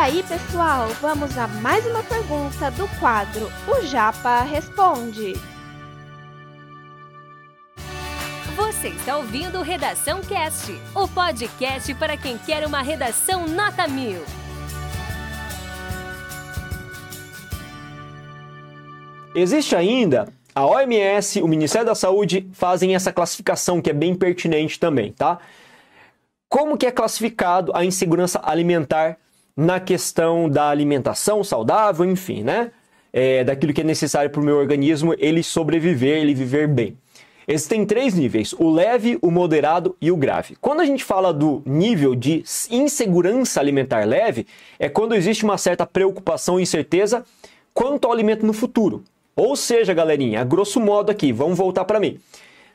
aí, pessoal, vamos a mais uma pergunta do quadro O Japa Responde. Você está ouvindo Redação Cast, o podcast para quem quer uma redação nota mil. Existe ainda a OMS, o Ministério da Saúde fazem essa classificação que é bem pertinente também, tá? Como que é classificado a insegurança alimentar na questão da alimentação saudável, enfim, né? É, daquilo que é necessário para o meu organismo ele sobreviver, ele viver bem. Existem três níveis: o leve, o moderado e o grave. Quando a gente fala do nível de insegurança alimentar leve, é quando existe uma certa preocupação e incerteza quanto ao alimento no futuro. Ou seja, galerinha, a grosso modo aqui, vamos voltar para mim.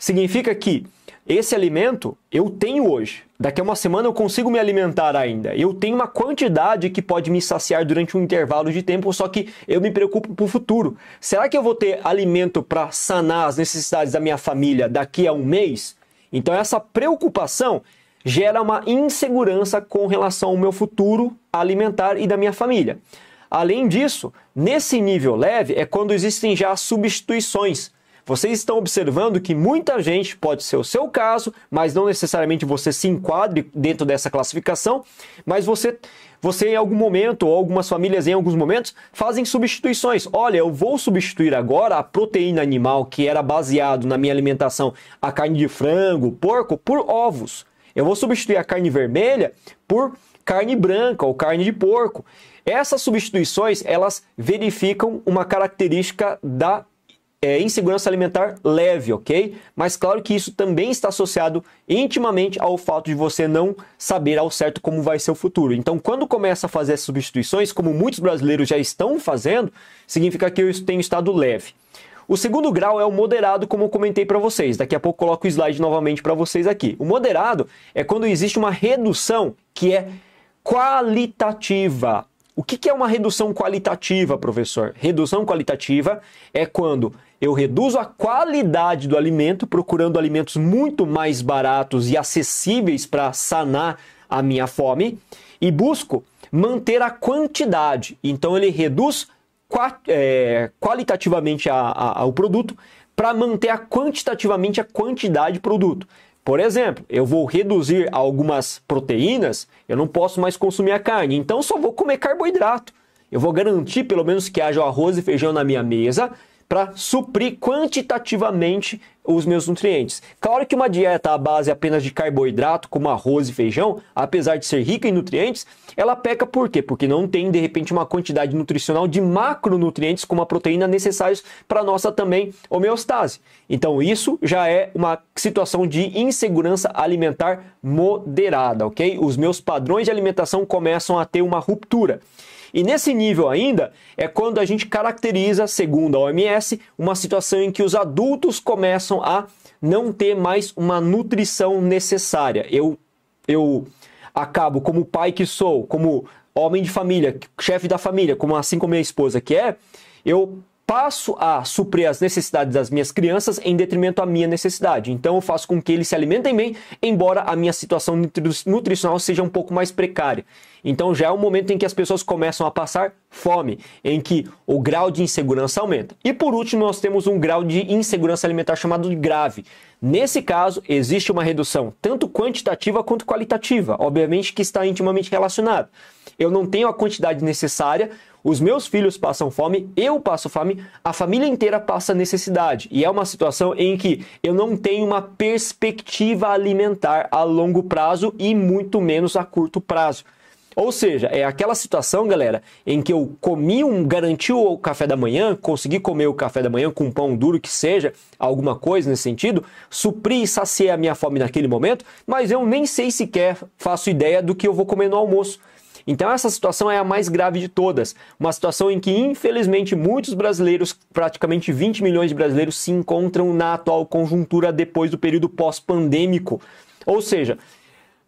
Significa que esse alimento eu tenho hoje. Daqui a uma semana eu consigo me alimentar ainda. Eu tenho uma quantidade que pode me saciar durante um intervalo de tempo, só que eu me preocupo para o futuro. Será que eu vou ter alimento para sanar as necessidades da minha família daqui a um mês? Então essa preocupação gera uma insegurança com relação ao meu futuro alimentar e da minha família. Além disso, nesse nível leve é quando existem já substituições. Vocês estão observando que muita gente, pode ser o seu caso, mas não necessariamente você se enquadre dentro dessa classificação, mas você, você em algum momento, ou algumas famílias em alguns momentos, fazem substituições. Olha, eu vou substituir agora a proteína animal que era baseado na minha alimentação, a carne de frango, porco, por ovos. Eu vou substituir a carne vermelha por carne branca ou carne de porco. Essas substituições, elas verificam uma característica da é, insegurança alimentar leve, ok? Mas claro que isso também está associado intimamente ao fato de você não saber ao certo como vai ser o futuro. Então, quando começa a fazer essas substituições, como muitos brasileiros já estão fazendo, significa que eu tenho estado leve. O segundo grau é o moderado, como eu comentei para vocês. Daqui a pouco coloco o slide novamente para vocês aqui. O moderado é quando existe uma redução que é qualitativa. O que é uma redução qualitativa, professor? Redução qualitativa é quando eu reduzo a qualidade do alimento, procurando alimentos muito mais baratos e acessíveis para sanar a minha fome, e busco manter a quantidade. Então ele reduz é, qualitativamente a, a, o produto para manter a quantitativamente a quantidade de produto. Por exemplo, eu vou reduzir algumas proteínas, eu não posso mais consumir a carne, então só vou comer carboidrato. Eu vou garantir pelo menos que haja arroz e feijão na minha mesa para suprir quantitativamente os meus nutrientes. Claro que uma dieta à base apenas de carboidrato, como arroz e feijão, apesar de ser rica em nutrientes, ela peca por quê? Porque não tem de repente uma quantidade nutricional de macronutrientes como a proteína necessários para nossa também homeostase. Então isso já é uma situação de insegurança alimentar moderada, OK? Os meus padrões de alimentação começam a ter uma ruptura. E nesse nível ainda é quando a gente caracteriza, segundo a OMS, uma situação em que os adultos começam a não ter mais uma nutrição necessária. Eu, eu acabo, como pai que sou, como homem de família, chefe da família, como assim como minha esposa que é, eu passo a suprir as necessidades das minhas crianças em detrimento à minha necessidade. Então eu faço com que eles se alimentem bem, embora a minha situação nutricional seja um pouco mais precária. Então já é um momento em que as pessoas começam a passar fome, em que o grau de insegurança aumenta. E por último, nós temos um grau de insegurança alimentar chamado de grave. Nesse caso, existe uma redução tanto quantitativa quanto qualitativa, obviamente que está intimamente relacionado. Eu não tenho a quantidade necessária os meus filhos passam fome, eu passo fome, a família inteira passa necessidade. E é uma situação em que eu não tenho uma perspectiva alimentar a longo prazo e muito menos a curto prazo. Ou seja, é aquela situação, galera, em que eu comi um, garantiu o café da manhã, consegui comer o café da manhã com um pão duro que seja, alguma coisa nesse sentido, supri e saciei a minha fome naquele momento, mas eu nem sei sequer faço ideia do que eu vou comer no almoço. Então essa situação é a mais grave de todas, uma situação em que infelizmente muitos brasileiros, praticamente 20 milhões de brasileiros se encontram na atual conjuntura depois do período pós-pandêmico. Ou seja,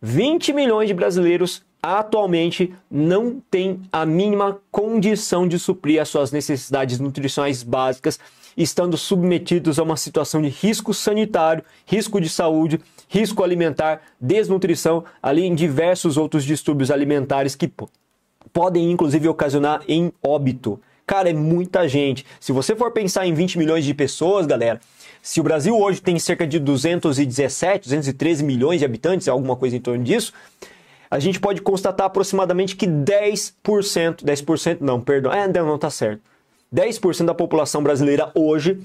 20 milhões de brasileiros atualmente não têm a mínima condição de suprir as suas necessidades nutricionais básicas, estando submetidos a uma situação de risco sanitário, risco de saúde, risco alimentar, desnutrição, além de diversos outros distúrbios alimentares que podem inclusive ocasionar em óbito. Cara, é muita gente. Se você for pensar em 20 milhões de pessoas, galera, se o Brasil hoje tem cerca de 217, 213 milhões de habitantes, alguma coisa em torno disso, a gente pode constatar aproximadamente que 10%, 10% não, perdão, é, não, não tá certo. 10% da população brasileira hoje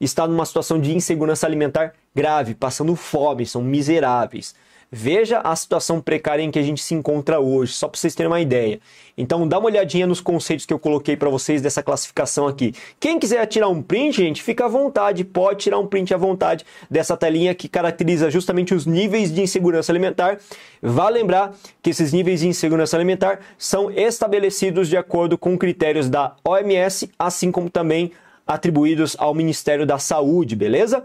está numa situação de insegurança alimentar grave, passando fome, são miseráveis. Veja a situação precária em que a gente se encontra hoje, só para vocês terem uma ideia. Então, dá uma olhadinha nos conceitos que eu coloquei para vocês dessa classificação aqui. Quem quiser tirar um print, gente, fica à vontade, pode tirar um print à vontade dessa telinha que caracteriza justamente os níveis de insegurança alimentar. Vá lembrar que esses níveis de insegurança alimentar são estabelecidos de acordo com critérios da OMS, assim como também atribuídos ao Ministério da Saúde, beleza?